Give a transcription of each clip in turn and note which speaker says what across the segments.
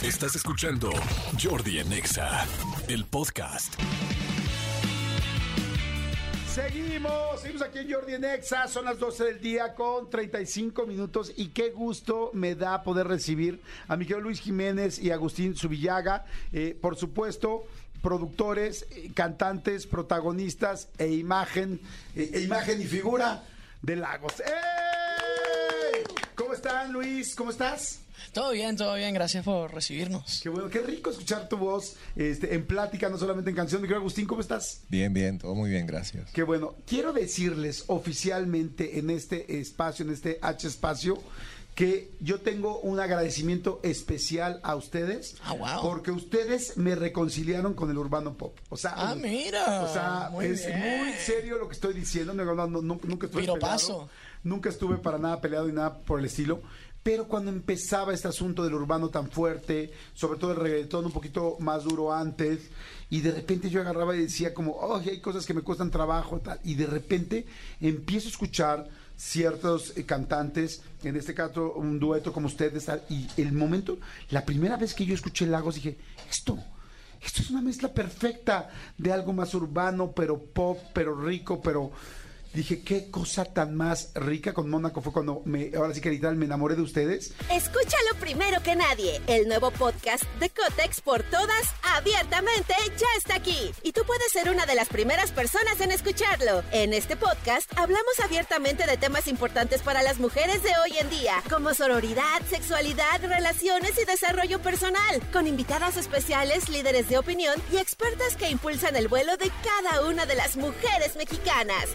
Speaker 1: Estás escuchando Jordi en Exa, el podcast.
Speaker 2: Seguimos, seguimos aquí en Jordi en Exa, son las 12 del día con 35 minutos y qué gusto me da poder recibir a mi querido Luis Jiménez y Agustín Subillaga, eh, por supuesto, productores, eh, cantantes, protagonistas e imagen, eh, e imagen y figura de Lagos. ¡Ey! ¿Cómo están Luis? ¿Cómo estás?
Speaker 3: Todo bien, todo bien, gracias por recibirnos.
Speaker 2: Qué bueno, qué rico escuchar tu voz este, en plática, no solamente en canción. Mi querido Agustín, ¿cómo estás?
Speaker 4: Bien, bien, todo muy bien, gracias.
Speaker 2: Qué bueno. Quiero decirles oficialmente en este espacio, en este H espacio, que yo tengo un agradecimiento especial a ustedes.
Speaker 3: Ah, wow.
Speaker 2: Porque ustedes me reconciliaron con el urbano pop. O sea,
Speaker 3: Ah, mira.
Speaker 2: O sea,
Speaker 3: Muy
Speaker 2: es
Speaker 3: bien.
Speaker 2: muy serio lo que estoy diciendo. No, no, no, nunca estuve
Speaker 3: Piropazo.
Speaker 2: peleado. Nunca estuve para nada peleado y nada por el estilo. Pero cuando empezaba este asunto del urbano tan fuerte, sobre todo el reggaetón un poquito más duro antes, y de repente yo agarraba y decía como, oh, hay cosas que me cuestan trabajo, tal, y de repente empiezo a escuchar ciertos eh, cantantes, en este caso un dueto como ustedes, y el momento, la primera vez que yo escuché Lagos dije, esto, esto es una mezcla perfecta de algo más urbano, pero pop, pero rico, pero dije, qué cosa tan más rica con Mónaco fue cuando me, ahora sí que literal me enamoré de ustedes.
Speaker 5: Escúchalo primero que nadie. El nuevo podcast de Cotex por todas, abiertamente, ya está aquí. Y tú puedes ser una de las primeras personas en escucharlo. En este podcast hablamos abiertamente de temas importantes para las mujeres de hoy en día, como sororidad, sexualidad, relaciones y desarrollo personal, con invitadas especiales, líderes de opinión y expertas que impulsan el vuelo de cada una de las mujeres mexicanas.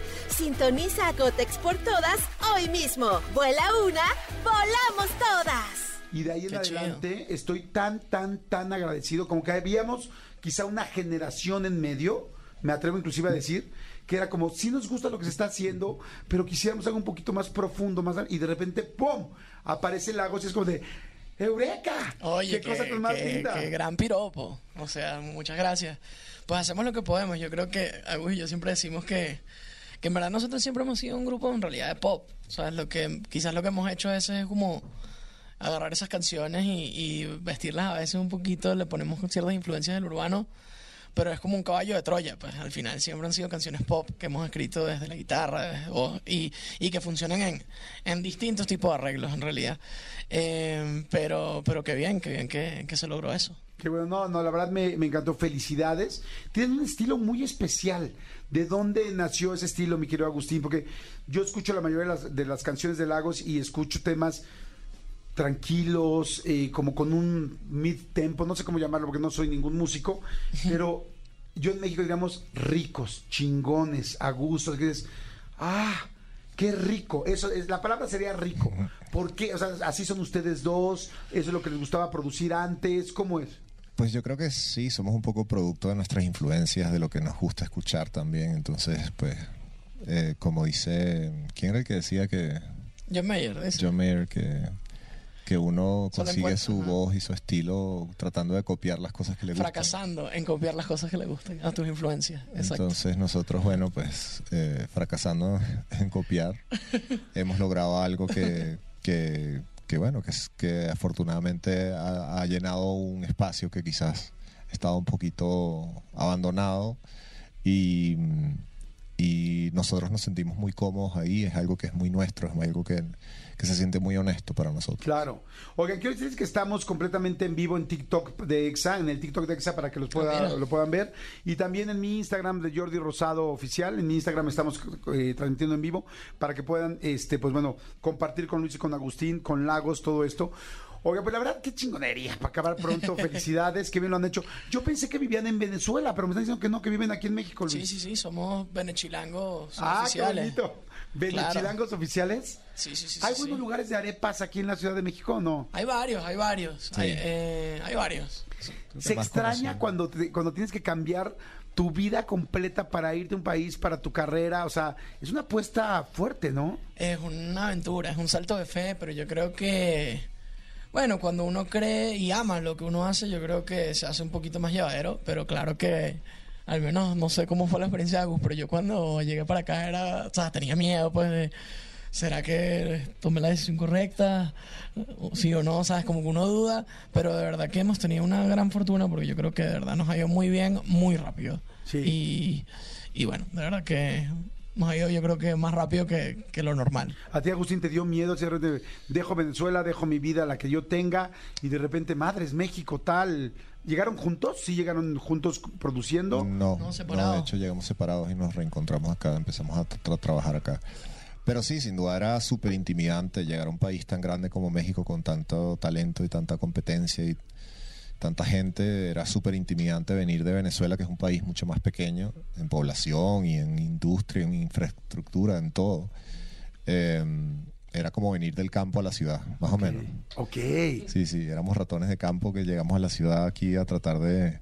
Speaker 5: Sintoniza a Cotex por todas hoy mismo. Vuela una, volamos todas.
Speaker 2: Y de ahí en
Speaker 3: Qué chido.
Speaker 2: adelante estoy tan, tan, tan agradecido, como que habíamos quizá una generación en medio, me atrevo inclusive a decir, que era como, sí nos gusta lo que se está haciendo, pero quisiéramos algo un poquito más profundo, más y de repente, ¡pum! aparece Lagos y es como de, ¡Eureka!
Speaker 3: Oye,
Speaker 2: ¡Qué cosa tan más
Speaker 3: qué-
Speaker 2: linda!
Speaker 3: qué gran piropo. O sea, muchas gracias. Pues hacemos lo que podemos. Yo creo que Agus y yo siempre decimos que, que en verdad nosotros siempre hemos sido un grupo en realidad de pop. Sea, lo que, quizás lo que hemos hecho veces es como agarrar esas canciones y, vestirlas a veces un poquito, le ponemos ciertas influencias del urbano, pero es como un caballo de Troya, pues al final siempre han sido canciones pop que hemos escrito desde la guitarra desde- y, que funcionan en, en distintos tipos de arreglos en realidad. Eh, pero, pero qué bien, qué bien que, que se logró eso.
Speaker 2: Qué bueno, no, no, la verdad me, me encantó. Felicidades. Tienen un estilo muy especial. ¿De dónde nació ese estilo, mi querido Agustín? Porque yo escucho la mayoría de las, de las canciones de Lagos y escucho temas tranquilos, eh, como con un mid-tempo, no sé cómo llamarlo porque no soy ningún músico, pero yo en México digamos ricos, chingones, a gusto, que dices, ah, qué rico, eso es, la palabra sería rico, ¿por qué? O sea, así son ustedes dos, eso es lo que les gustaba producir antes, ¿cómo es?
Speaker 4: Pues yo creo que sí, somos un poco producto de nuestras influencias, de lo que nos gusta escuchar también. Entonces, pues, eh, como dice, ¿quién era el que decía que
Speaker 3: John Mayer.
Speaker 4: John Mayer que que uno consigue su
Speaker 3: ajá.
Speaker 4: voz y su estilo tratando de copiar las cosas que le gustan.
Speaker 3: fracasando en copiar las cosas que le gustan a tus influencias. Exacto.
Speaker 4: Entonces nosotros, bueno, pues eh, fracasando en copiar, hemos logrado algo que, que, que, bueno, que, que afortunadamente ha, ha llenado un espacio que quizás estaba un poquito abandonado y, y nosotros nos sentimos muy cómodos ahí, es algo que es muy nuestro, es algo que, que se siente muy honesto para nosotros.
Speaker 2: Claro. Oigan, quiero decirles que estamos completamente en vivo en TikTok de EXA, en el TikTok de EXA para que los pueda,
Speaker 3: Ah,
Speaker 2: lo puedan ver. Y también en mi Instagram de Jordi Rosado Oficial. En mi Instagram estamos eh, transmitiendo en vivo para que puedan, este, pues bueno, compartir con Luis y con Agustín, con Lagos, todo esto. Oiga, pues la verdad, qué chingonería para acabar pronto. Felicidades, que bien lo han hecho. Yo pensé que vivían en Venezuela, pero me están diciendo que no, que viven aquí en México. Luis.
Speaker 3: Sí, sí, sí, somos venechilangos
Speaker 2: Ah, qué
Speaker 3: oficiales.
Speaker 2: bonito. ¿Venechilangos oficiales?
Speaker 3: Sí, sí, sí.
Speaker 2: ¿Hay
Speaker 3: sí,
Speaker 2: buenos
Speaker 3: sí.
Speaker 2: lugares de arepas aquí en la Ciudad de México o no?
Speaker 3: Hay varios, hay varios. Hay, eh, hay varios.
Speaker 2: ¿Se extraña cuando, te- cuando tienes que cambiar tu vida completa para irte a un país, para tu carrera? O sea, es una apuesta fuerte, ¿no?
Speaker 3: Es una aventura, es un salto de fe, pero yo creo que, bueno, cuando uno cree y ama lo que uno hace, yo creo que se hace un poquito más llevadero, pero claro que, al menos, no sé cómo fue la experiencia de Agus, pero yo cuando llegué para acá era, o sea, tenía miedo, pues, de, ¿será que tomé la decisión correcta? Sí o no, ¿sabes? Como que uno duda, pero de verdad que hemos tenido una gran fortuna porque yo creo que de verdad nos ha ido muy bien, muy rápido.
Speaker 2: Sí.
Speaker 3: Y, y bueno, de verdad que ido yo creo que más rápido que, que lo normal.
Speaker 2: A ti, Agustín, te dio miedo, de dejo Venezuela, dejo mi vida, la que yo tenga, y de repente, madres, México, tal. ¿Llegaron juntos? ¿Sí llegaron juntos produciendo?
Speaker 4: No,
Speaker 3: No,
Speaker 4: no, de hecho llegamos separados y nos reencontramos acá, empezamos a tra- trabajar acá. Pero sí, sin duda era súper intimidante llegar a un país tan grande como México con tanto talento y tanta competencia y tanta gente. Era súper intimidante venir de Venezuela, que es un país mucho más pequeño en población y en industria, en infraestructura, en todo. Eh, era como venir del campo a la ciudad, más o menos.
Speaker 2: Ok.
Speaker 4: Sí, sí, éramos ratones de campo que llegamos a la ciudad aquí a tratar de,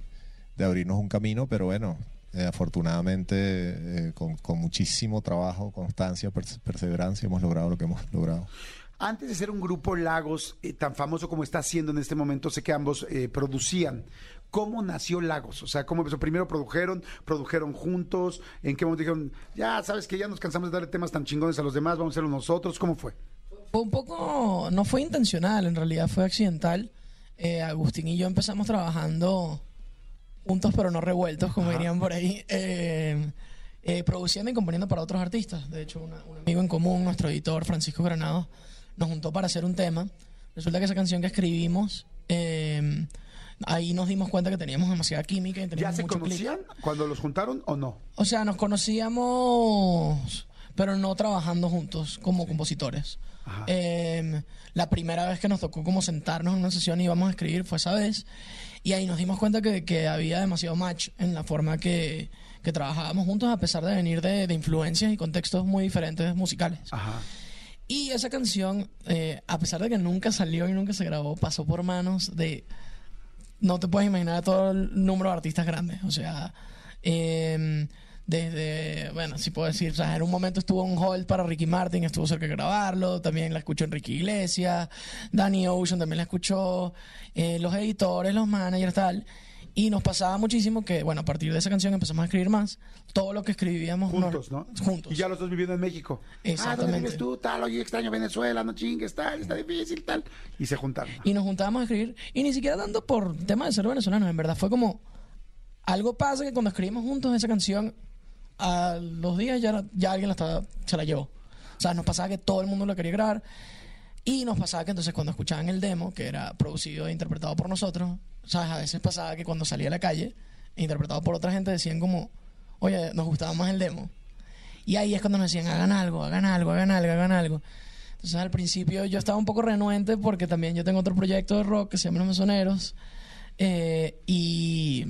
Speaker 4: de abrirnos un camino, pero bueno, eh, afortunadamente eh, con, con muchísimo trabajo, constancia, perse- perseverancia hemos logrado lo que hemos logrado.
Speaker 2: Antes de ser un grupo Lagos eh, tan famoso como está haciendo en este momento, sé que ambos eh, producían. ¿Cómo nació Lagos? O sea, ¿cómo empezó? Primero produjeron, produjeron juntos. ¿En qué momento dijeron, ya sabes que ya nos cansamos de darle temas tan chingones a los demás, vamos a hacerlo nosotros? ¿Cómo fue?
Speaker 3: Fue un poco, no fue intencional, en realidad fue accidental. Eh, Agustín y yo empezamos trabajando juntos pero no revueltos, como dirían por ahí, produciendo y componiendo para otros artistas. De hecho, una- un amigo en común, nuestro editor Francisco Granado, nos juntó para hacer un tema. Resulta que esa canción que escribimos, eh, ahí nos dimos cuenta que teníamos demasiada química y
Speaker 2: ¿Ya
Speaker 3: teníamos
Speaker 2: se
Speaker 3: mucho clic.
Speaker 2: conocían cuando los juntaron o no?
Speaker 3: O sea, nos conocíamos, pero no trabajando juntos como compositores. Eh, la primera vez que nos tocó como sentarnos en una sesión y íbamos a escribir fue esa vez. Y ahí nos dimos cuenta que, que había demasiado match en la forma que, que trabajábamos juntos, a pesar de venir de, de influencias y contextos muy diferentes musicales.
Speaker 2: Ajá.
Speaker 3: Y esa canción, eh, a pesar de que nunca salió y nunca se grabó, pasó por manos de. No te puedes imaginar todo el número de artistas grandes. O sea, eh, desde. Bueno, si puedo decir, o sea, en un momento estuvo un hold para Ricky Martin, estuvo cerca de grabarlo. También la escuchó Enrique Iglesias. Danny Ocean también la escuchó. eh, los editores, los managers, tal. Y nos pasaba muchísimo que, bueno, a partir de esa canción empezamos a escribir más. Todo lo que escribíamos. nos-
Speaker 2: Juntos, ¿no?
Speaker 3: Juntos.
Speaker 2: Y ya los dos viviendo en México. Ah,
Speaker 3: Exactamente.
Speaker 2: ¿dónde vives tú? Tal, oye, extraño Venezuela, no chingues, tal, está difícil, tal. Y se juntaron.
Speaker 3: Y nos juntábamos a escribir. Y ni siquiera tanto por tema de ser venezolanos. En verdad fue como. Algo pasa que cuando escribimos juntos esa canción, a los días ya, ya alguien la estaba, se la llevó. O sea, nos pasaba que todo el mundo la quería grabar. Y nos pasaba que entonces cuando escuchaban el demo, que era producido e interpretado por nosotros, ¿sabes? A veces pasaba que cuando salía a la calle, interpretado por otra gente, decían como, oye, nos gustaba más el demo. Y ahí es cuando nos decían, hagan algo, hagan algo, hagan algo, hagan algo. Entonces al principio yo estaba un poco renuente porque también yo tengo otro proyecto de rock que se llama Los Mesoneros. eh, y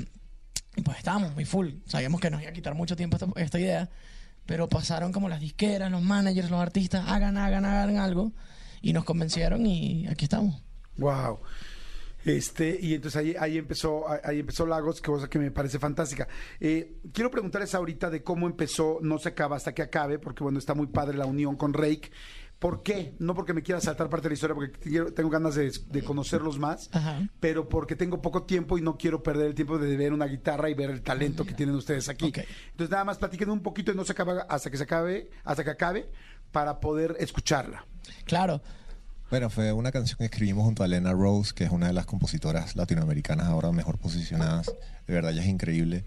Speaker 3: pues estábamos muy full. Sabíamos que nos iba a quitar mucho tiempo esta, esta idea. Pero pasaron como las disqueras, los managers, los artistas, hagan, hagan, hagan algo. Y nos convencieron y aquí estamos.
Speaker 2: Wow. Este, y entonces ahí, ahí empezó, ahí- empezó Lagos, cosa que me parece fantástica. Eh, quiero preguntarles ahorita de cómo empezó, no se acaba hasta que acabe, porque bueno, está muy padre la unión con Rake. ¿Por qué? No porque me quiera saltar parte de la historia, porque quiero- tengo ganas de, de conocerlos más,
Speaker 3: Ajá.
Speaker 2: pero porque tengo poco tiempo y no quiero perder el tiempo de ver una guitarra y ver el talento que tienen ustedes aquí. Entonces nada más platiquen un poquito y no se acaba hasta que se acabe, hasta que acabe, para poder escucharla.
Speaker 3: Claro.
Speaker 4: Bueno, fue una canción que escribimos junto a Elena Rose, que es una de las compositoras latinoamericanas ahora mejor posicionadas. De verdad, ella es increíble.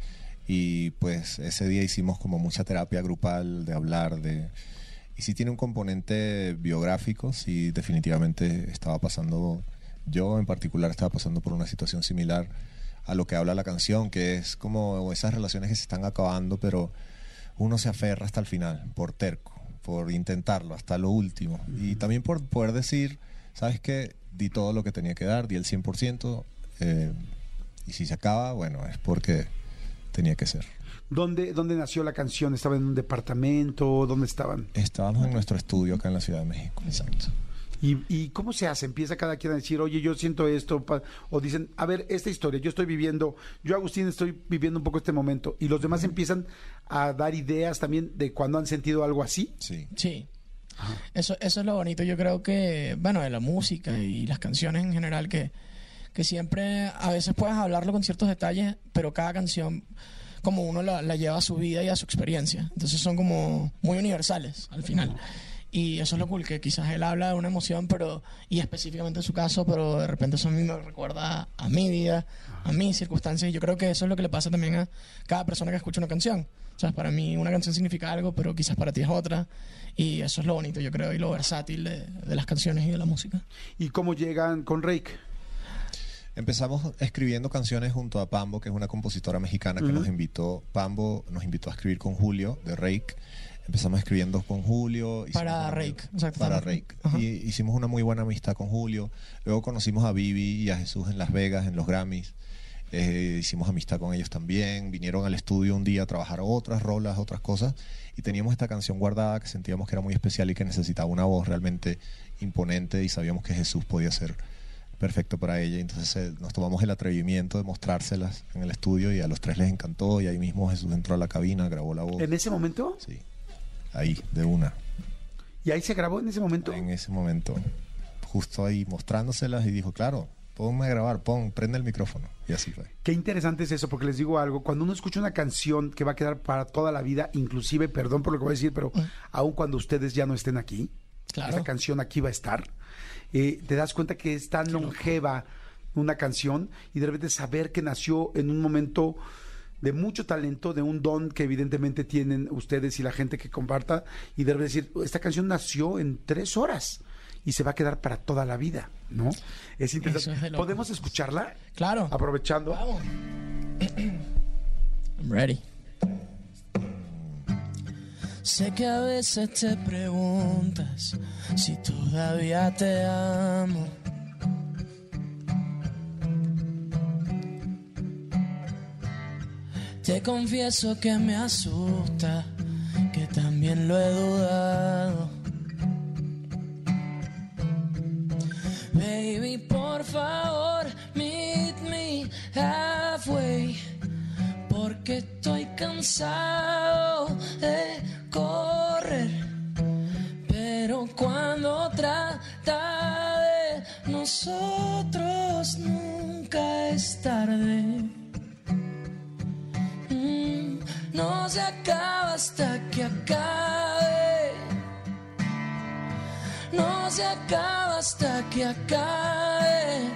Speaker 4: Y pues ese día hicimos como mucha terapia grupal de hablar de... Y sí tiene un componente biográfico, sí definitivamente estaba pasando, yo en particular estaba pasando por una situación similar a lo que habla la canción, que es como esas relaciones que se están acabando, pero uno se aferra hasta el final, por terco, por intentarlo hasta lo último. Y también por poder decir, ¿sabes qué? di todo lo que tenía que dar, di el 100%, eh, y si se acaba, bueno, es porque tenía que ser.
Speaker 2: ¿Dónde, ¿Dónde nació la canción? ¿Estaba en un departamento? ¿Dónde estaban?
Speaker 4: Estábamos en nuestro estudio acá en la Ciudad de México.
Speaker 3: Exacto.
Speaker 2: ¿Y, y cómo se hace? ¿Empieza cada quien a decir, oye, yo siento esto? pa- O dicen, a ver, esta historia, yo estoy viviendo, yo Agustín estoy viviendo un poco este momento. Y los demás empiezan a dar ideas también de cuando han sentido algo así.
Speaker 4: Sí.
Speaker 3: Sí. Eso, eso es lo bonito, yo creo que, bueno, de la música y las canciones en general, que, que siempre a veces puedes hablarlo con ciertos detalles, pero cada canción, como uno la, la lleva a su vida y a su experiencia. Entonces son como muy universales al final. Y eso es lo cool, que quizás él habla de una emoción, pero y específicamente en su caso, pero de repente eso a mí me recuerda a mi vida, a mis circunstancias. Y yo creo que eso es lo que le pasa también a cada persona que escucha una canción. O sea, para mí una canción significa algo, pero quizás para ti es otra. Y eso es lo bonito, yo creo, y lo versátil de, de las canciones y de la música.
Speaker 2: ¿Y cómo llegan con Rake?
Speaker 4: Empezamos escribiendo canciones junto a Pambo, que es una compositora mexicana que
Speaker 2: Ujú.
Speaker 4: nos invitó. Pambo nos invitó a escribir con Julio de Rake. Empezamos escribiendo con Julio. hicimos
Speaker 3: Para Rake, exacto.
Speaker 4: Para Rake.
Speaker 3: Ajá.
Speaker 4: Y hicimos una muy buena amistad con Julio. Luego conocimos a Vivi y a Jesús en Las Vegas, en los Grammys. Eh, hicimos amistad con ellos también. Vinieron al estudio un día a trabajar otras rolas, otras cosas. Y teníamos esta canción guardada que sentíamos que era muy especial y que necesitaba una voz realmente imponente. Y sabíamos que Jesús podía ser perfecto para ella. Entonces eh, nos tomamos el atrevimiento de mostrárselas en el estudio y a los tres les encantó. Y ahí mismo Jesús entró a la cabina, grabó la voz.
Speaker 2: ¿En ese momento?
Speaker 4: Sí, ahí, de una.
Speaker 2: ¿Y ahí se grabó en ese momento?
Speaker 4: En ese momento, justo ahí mostrándoselas y dijo, claro, ponme a grabar, pon, prende el micrófono. Y así fue.
Speaker 2: Qué interesante es eso, porque les digo algo, cuando uno escucha una canción que va a quedar para toda la vida, inclusive, perdón por lo que voy a decir, pero aun cuando ustedes ya no estén aquí,
Speaker 3: Claro.
Speaker 2: esa canción aquí va a estar, eh, te das cuenta que es tan longeva una canción y de repente saber que nació en un momento de mucho talento, de un don que evidentemente tienen ustedes y la gente que comparta, y de repente decir, esta canción nació en tres horas y se va a quedar para toda la vida, ¿no? Es interesante.
Speaker 3: Es.
Speaker 2: ¿Podemos escucharla?
Speaker 3: Claro.
Speaker 2: Aprovechando.
Speaker 3: Vamos. I'm ready. Sé que a veces te preguntas si todavía te amo. Te confieso que me asusta, que también lo he dudado. Baby, por favor, meet me halfway. Porque estoy cansado de correr. Pero cuando trata de nosotros, nunca es tarde. Hasta que acabe. No se acaba hasta que acabe.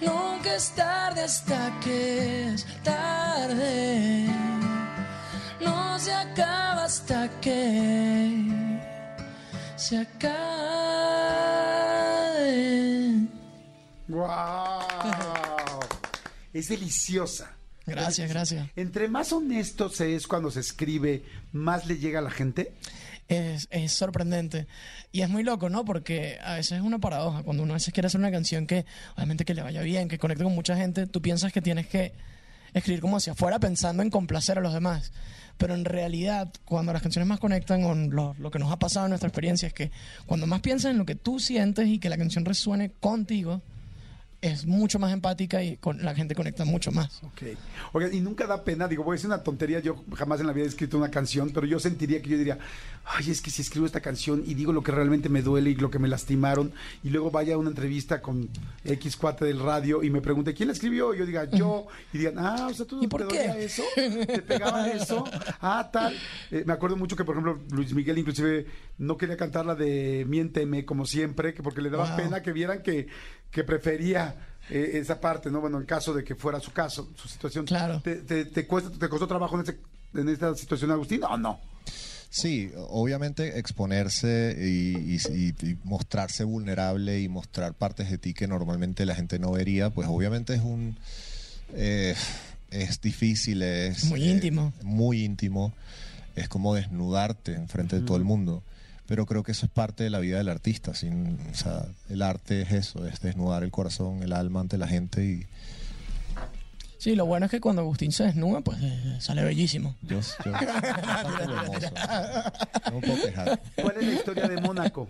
Speaker 3: Nunca es tarde hasta que es tarde. No se acaba hasta que se acabe.
Speaker 2: ¡Wow! es deliciosa.
Speaker 3: Gracias, gracias.
Speaker 2: Entre más honesto se es cuando se escribe, más le llega a la gente.
Speaker 3: Es, es sorprendente. Y es muy loco, ¿no? Porque a veces es una paradoja. Cuando uno a veces quiere hacer una canción que, obviamente, que le vaya bien, que conecte con mucha gente, tú piensas que tienes que escribir como hacia afuera pensando en complacer a los demás. Pero en realidad, cuando las canciones más conectan con lo, lo que nos ha pasado en nuestra experiencia, es que cuando más piensas en lo que tú sientes y que la canción resuene contigo, es mucho más empática y con, la gente conecta mucho más.
Speaker 2: Ok. Oigan, y nunca da pena, digo, voy a decir una tontería, yo jamás en la vida he escrito una canción, pero yo sentiría que yo diría, ay, es que si escribo esta canción y digo lo que realmente me duele y lo que me lastimaron, y luego vaya a una entrevista con X cuate del radio y me pregunte, ¿quién la escribió? Y yo diga, yo, y digan, ah, o sea, tú
Speaker 3: ¿Y por
Speaker 2: te
Speaker 3: qué?
Speaker 2: dolía eso, te pegaba eso, ah, tal. Eh, me acuerdo mucho que, por ejemplo, Luis Miguel inclusive no quería cantar la de Miénteme, como siempre, que porque le daba
Speaker 3: Wow.
Speaker 2: pena que vieran que, que prefería eh, esa parte, ¿no? Bueno, en caso de que fuera su caso, su situación.
Speaker 3: Claro.
Speaker 2: ¿Te, te, te cuesta, te costó trabajo en, ese- en esta situación, Agustín? No, no.
Speaker 4: Sí, obviamente exponerse y, y- y- y mostrarse vulnerable y mostrar partes de ti que normalmente la gente no vería, pues obviamente es un... eh, es difícil, es...
Speaker 3: Muy
Speaker 4: eh,
Speaker 3: íntimo.
Speaker 4: muy íntimo. Es como desnudarte enfrente de todo el mundo. Pero creo que eso es parte de la vida del artista. Sin, o sea, el arte es eso, es desnudar el corazón, el alma ante la gente y
Speaker 3: Sí, lo bueno es que cuando Agustín se desnuda, pues eh, sale bellísimo.
Speaker 4: yo, yo. No puedo quejar.
Speaker 2: ¿Cuál es la historia de Mónaco?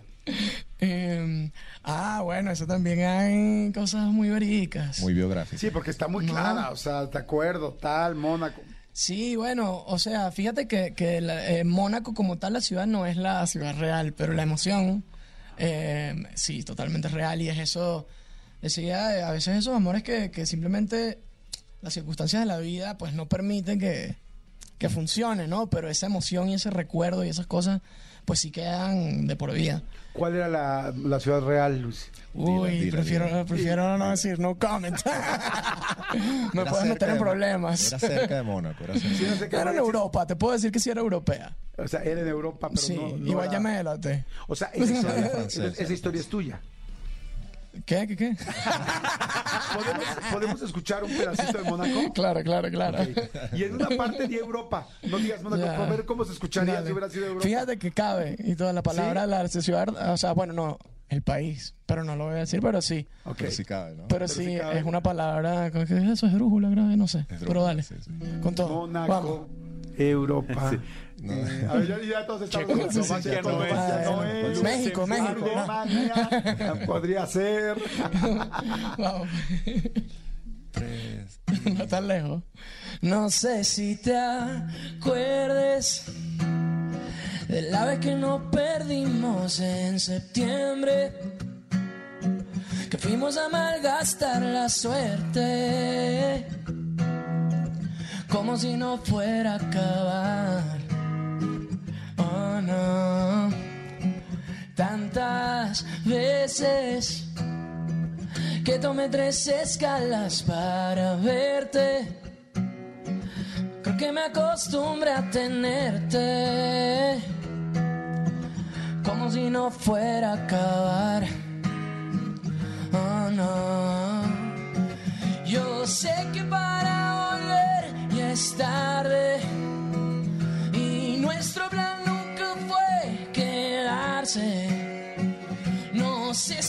Speaker 3: Eh, ah, bueno, eso también hay cosas muy verídicas.
Speaker 4: Muy biográfico.
Speaker 2: Sí, porque está muy
Speaker 3: No.
Speaker 2: clara, o sea, te acuerdo, tal, Mónaco.
Speaker 3: Sí, bueno, o sea, fíjate que, que la- eh, Mónaco como tal, la ciudad no es la ciudad real, pero la emoción, eh, sí, totalmente real. Y es eso, decía, eh, a veces esos amores que, que simplemente las circunstancias de la vida pues no permiten que, que funcione, ¿no? Pero esa emoción y ese recuerdo y esas cosas pues sí quedan de por vida.
Speaker 2: ¿Cuál era la, la ciudad real, Lucy?
Speaker 3: Uy,
Speaker 4: dila,
Speaker 3: prefiero,
Speaker 4: dila.
Speaker 3: prefiero no decir no comment. Me
Speaker 4: Era
Speaker 3: puedes meter en problemas.
Speaker 4: Era cerca de Mónaco. Era cerca.
Speaker 2: Sí, no sé qué
Speaker 3: Era en Europa, te puedo decir que sí era europea.
Speaker 2: O sea, era en Europa, pero
Speaker 3: sí,
Speaker 2: no, no
Speaker 3: igual
Speaker 2: era-
Speaker 3: ya me delaté.
Speaker 2: O sea, esa historia,
Speaker 4: francesa.
Speaker 2: esa historia es tuya.
Speaker 3: ¿Qué, qué, qué?
Speaker 2: ¿Podemos, podemos escuchar un pedacito de Mónaco?
Speaker 3: claro, claro, claro.
Speaker 2: Y en una parte de Europa. No digas Mónaco, para ver cómo se escucharía
Speaker 3: Dale.
Speaker 2: si hubiera sido Europa.
Speaker 3: Fíjate que cabe y toda la palabra,
Speaker 2: ¿Sí?
Speaker 3: la ciudad, o sea, bueno, no, el país, pero no lo voy a decir, pero sí.
Speaker 2: Ok.
Speaker 4: Pero sí cabe, ¿no?
Speaker 3: Pero,
Speaker 2: sí
Speaker 3: sí,
Speaker 2: cabe.
Speaker 3: es una palabra, ¿qué es eso? ¿Es drújula, grave? No sé,
Speaker 4: Es
Speaker 3: pero dale,
Speaker 4: sí, sí.
Speaker 3: con todo.
Speaker 2: Mónaco,
Speaker 3: Vamos.
Speaker 2: Europa.
Speaker 4: No.
Speaker 2: Eh, a ver, ya, ya todos estamos en
Speaker 3: Sí, sí,
Speaker 2: Eslovaquia,
Speaker 3: está-
Speaker 2: no es.
Speaker 3: México, México, ¿no?
Speaker 2: Alemania, podría ser.
Speaker 3: Vamos.
Speaker 4: Tres.
Speaker 3: no tan lejos. No sé si te acuerdes de la vez que nos perdimos en septiembre. Que fuimos a malgastar la suerte. Como si no fuera a acabar. Oh no. Tantas veces que tomé tres escalas para verte. Creo que me acostumbré a tenerte como si no fuera a acabar. Oh no. Yo sé que para volver ya es tarde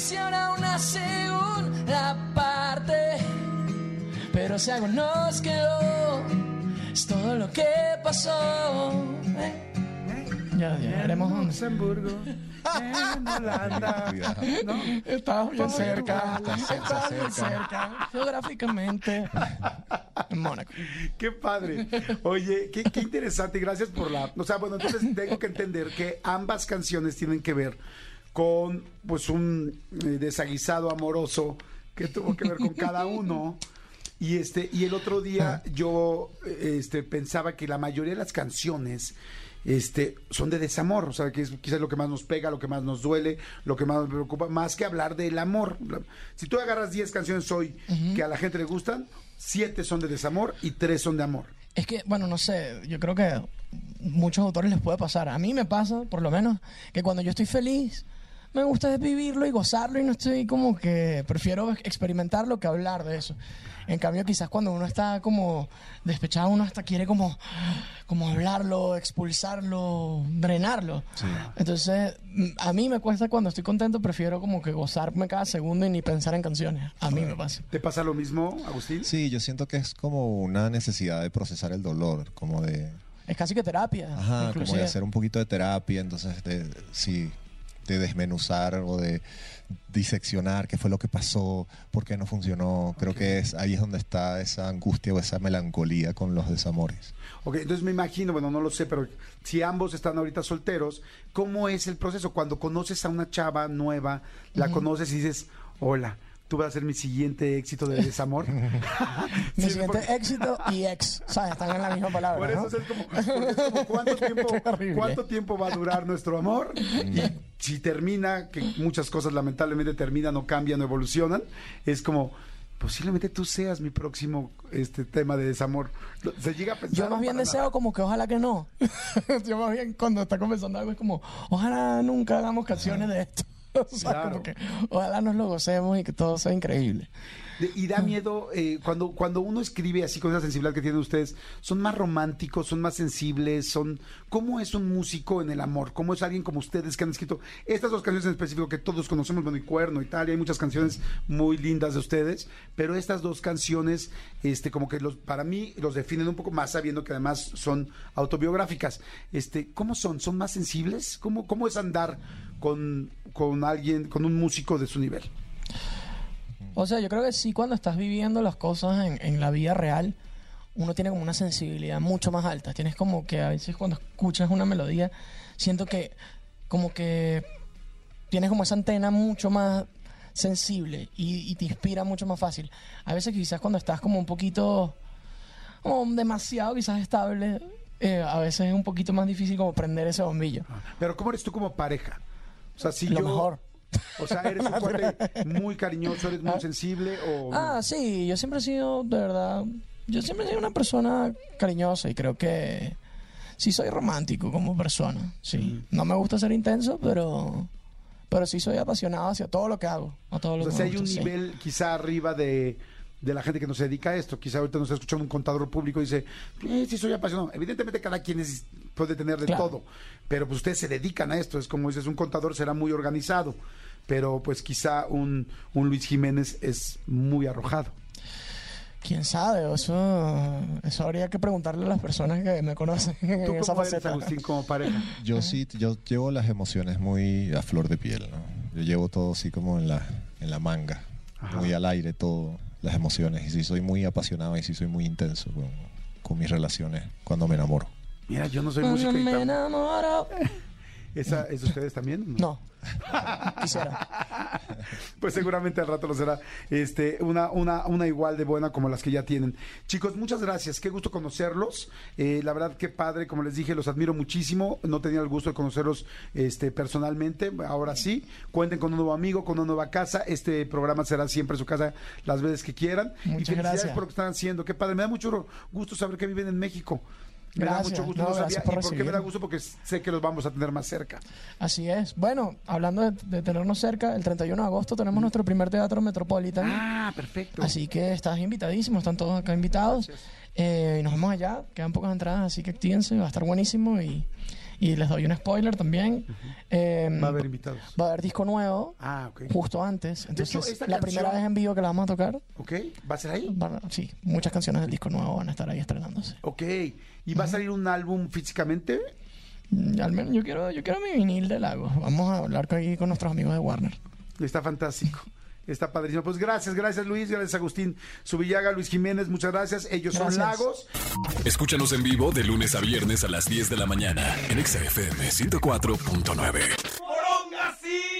Speaker 3: Si habrá una segunda parte, pero si algo nos quedó, es todo lo que pasó. ¿Eh? Ya, ya haremos un...
Speaker 2: Luxemburgo, en Holanda. ¿no?
Speaker 3: Estabas bien cerca,
Speaker 4: Está
Speaker 3: estabas bien
Speaker 4: cerca.
Speaker 3: cerca, geográficamente, en Mónaco.
Speaker 2: Qué padre. Oye, qué, qué interesante. Gracias por la. O sea, bueno, entonces tengo que entender que ambas canciones tienen que ver con, pues, un eh, desaguisado amoroso que tuvo que ver con cada uno. Y este, y el otro día yo eh, este, pensaba que la mayoría de las canciones este, son de desamor, o sea, que es quizás lo que más nos pega, lo que más nos duele, lo que más nos preocupa, más que hablar del amor. Si tú agarras 10 canciones hoy que a la gente le gustan, 7 son de desamor y 3 son de amor.
Speaker 3: Es que, bueno, no sé, yo creo que muchos autores les puede pasar. A mí me pasa, por lo menos, que cuando yo estoy feliz, me gusta es vivirlo y gozarlo y no estoy como que prefiero experimentarlo que hablar de eso. En cambio, quizás cuando uno está como despechado, uno hasta quiere como, como hablarlo, expulsarlo, drenarlo. Entonces, mm, a mí me cuesta cuando estoy contento, prefiero como que gozarme cada segundo y ni pensar en canciones. A mí me pasa.
Speaker 2: ¿Te pasa lo mismo, Agustín?
Speaker 4: Sí, yo siento que es como una necesidad de procesar el dolor, como de,
Speaker 3: Es casi que terapia.
Speaker 4: ajá, como de hacer un poquito de terapia, entonces de, sí, de desmenuzar o de diseccionar qué fue lo que pasó, por qué no funcionó. Creo que es ahí es donde está esa angustia o esa melancolía con los desamores.
Speaker 2: Ok, entonces me imagino, bueno, no lo sé, pero si ambos están ahorita solteros, ¿cómo es el proceso? Cuando conoces a una chava nueva, la conoces y dices, hola, tú vas a ser mi siguiente éxito de desamor.
Speaker 3: Mi
Speaker 2: Sí,
Speaker 3: siguiente
Speaker 2: porque-
Speaker 3: éxito y ex, ¿sabes? Están en la misma palabra.
Speaker 2: Por eso
Speaker 3: ¿no?
Speaker 2: es como, es como, ¿cuánto, tiempo,
Speaker 3: Qué horrible.
Speaker 2: ¿cuánto tiempo va a durar nuestro amor? Y si termina, que muchas cosas lamentablemente terminan o cambian o evolucionan, es como, posiblemente tú seas mi próximo este tema de desamor. Se llega a pensar.
Speaker 3: Yo más bien deseo
Speaker 2: nada.
Speaker 3: como que ojalá que no. Yo más bien cuando está conversando algo es como, ojalá nunca hagamos canciones de esto. o sea, como que ojalá nos lo gocemos y que todo sea increíble.
Speaker 2: Y da miedo eh, cuando, cuando uno escribe así con esa sensibilidad que tienen ustedes, son más románticos, son más sensibles, son ¿cómo es un músico en el amor? ¿Cómo es alguien como ustedes que han escrito estas dos canciones en específico que todos conocemos, bueno, y Cuerno y tal, y hay muchas canciones muy lindas de ustedes, pero estas dos canciones, este, como que los, para mí los definen un poco más sabiendo que además son autobiográficas. Este, ¿cómo son? ¿Son más sensibles? ¿Cómo, cómo es andar con, con alguien, con un músico de su nivel?
Speaker 3: O sea, yo creo que sí, cuando estás viviendo las cosas en, en la vida real, uno tiene como una sensibilidad mucho más alta. Tienes como que a veces cuando escuchas una melodía, siento que como que tienes como esa antena mucho más sensible y, y te inspira mucho más fácil. A veces quizás cuando estás como un poquito, como demasiado quizás estable, eh, a veces es un poquito más difícil como prender ese bombillo.
Speaker 2: Pero ¿cómo eres tú como pareja? O sea, si
Speaker 3: Lo
Speaker 2: yo...
Speaker 3: mejor.
Speaker 2: O sea, eres un cuate muy cariñoso, eres muy sensible o...
Speaker 3: Ah, sí, yo siempre he sido, de verdad, yo siempre he sido una persona cariñosa y creo que sí soy romántico como persona, sí. No me gusta ser intenso, pero, pero sí soy apasionado hacia todo lo que hago, a todo lo
Speaker 2: O sea,
Speaker 3: que
Speaker 2: si hay un
Speaker 3: sí.
Speaker 2: nivel quizá arriba de, de la gente que no se dedica a esto. Quizá ahorita nos está escuchando un contador público y dice, eh, sí soy apasionado. Evidentemente cada quien es- puede tener de
Speaker 3: Claro.
Speaker 2: todo, pero pues ustedes se dedican a esto. Es como dices, un contador será muy organizado, pero pues quizá un, un Luis Jiménez es muy arrojado.
Speaker 3: ¿Quién sabe? Eso, eso habría que preguntarle a las personas que me conocen en
Speaker 2: ¿Tú
Speaker 3: esa
Speaker 2: cómo eres. Agustín, como pareja?
Speaker 4: Yo sí, yo llevo las emociones muy a flor de piel, ¿no? Yo llevo todo así como en la, en la manga,
Speaker 2: Ajá.
Speaker 4: muy al aire todo, las emociones. Y sí soy muy apasionado y sí soy muy intenso con, con mis relaciones cuando me enamoro.
Speaker 2: Mira, yo no soy
Speaker 3: Cuando
Speaker 2: músico y
Speaker 3: me enamoro.
Speaker 2: ¿Esa es de ustedes también?
Speaker 3: No. Quisiera.
Speaker 2: Pues seguramente al rato lo será. Este, una, una, una igual de buena como las que ya tienen. Chicos, muchas gracias. Qué gusto conocerlos. Eh, la verdad, qué padre. Como les dije, los admiro muchísimo. No tenía el gusto de conocerlos este, personalmente. Ahora sí. Cuenten con un nuevo amigo, con una nueva casa. Este programa será siempre su casa las veces que quieran. y
Speaker 3: Muchas
Speaker 2: felicidades
Speaker 3: gracias.
Speaker 2: por lo que están haciendo. Qué padre. Me da mucho gusto saber que viven en México. Me da
Speaker 3: Gracias.
Speaker 2: mucho gusto.
Speaker 3: No,
Speaker 2: No, sabía.
Speaker 3: por
Speaker 2: ¿Y por qué me da gusto? Porque sé que los vamos a tener más cerca.
Speaker 3: Así es. Bueno, hablando de, de tenernos cerca, el 31 de agosto tenemos nuestro primer teatro Metropolitan.
Speaker 2: Ah, perfecto.
Speaker 3: Así que estás invitadísimo, están todos acá invitados. Eh, y nos vemos allá, quedan pocas entradas, así que actívense, va a estar buenísimo. Y, y les doy un spoiler también. Eh,
Speaker 2: Va a haber invitados.
Speaker 3: va a haber disco nuevo
Speaker 2: Ah, ok.
Speaker 3: justo antes.
Speaker 2: hecho,
Speaker 3: Entonces,
Speaker 2: esta
Speaker 3: la
Speaker 2: canción-
Speaker 3: primera vez en vivo que la vamos a tocar,
Speaker 2: ¿Ok? ¿Va a ser ahí?
Speaker 3: sí, muchas canciones del disco nuevo van a estar ahí estrenándose.
Speaker 2: Ok. ¿Y va a salir un álbum físicamente?
Speaker 3: Mm, Al menos yo quiero, yo quiero mi vinil de lago. Vamos a hablar con, ahí con nuestros amigos de Warner.
Speaker 2: Está fantástico. Está padrísimo. Pues gracias, gracias Luis, gracias Agustín Subillaga, Luis Jiménez, muchas gracias. Ellos son. Lagos.
Speaker 1: Escúchanos en vivo de lunes a viernes a las 10 de la mañana en Exa FM 104.9.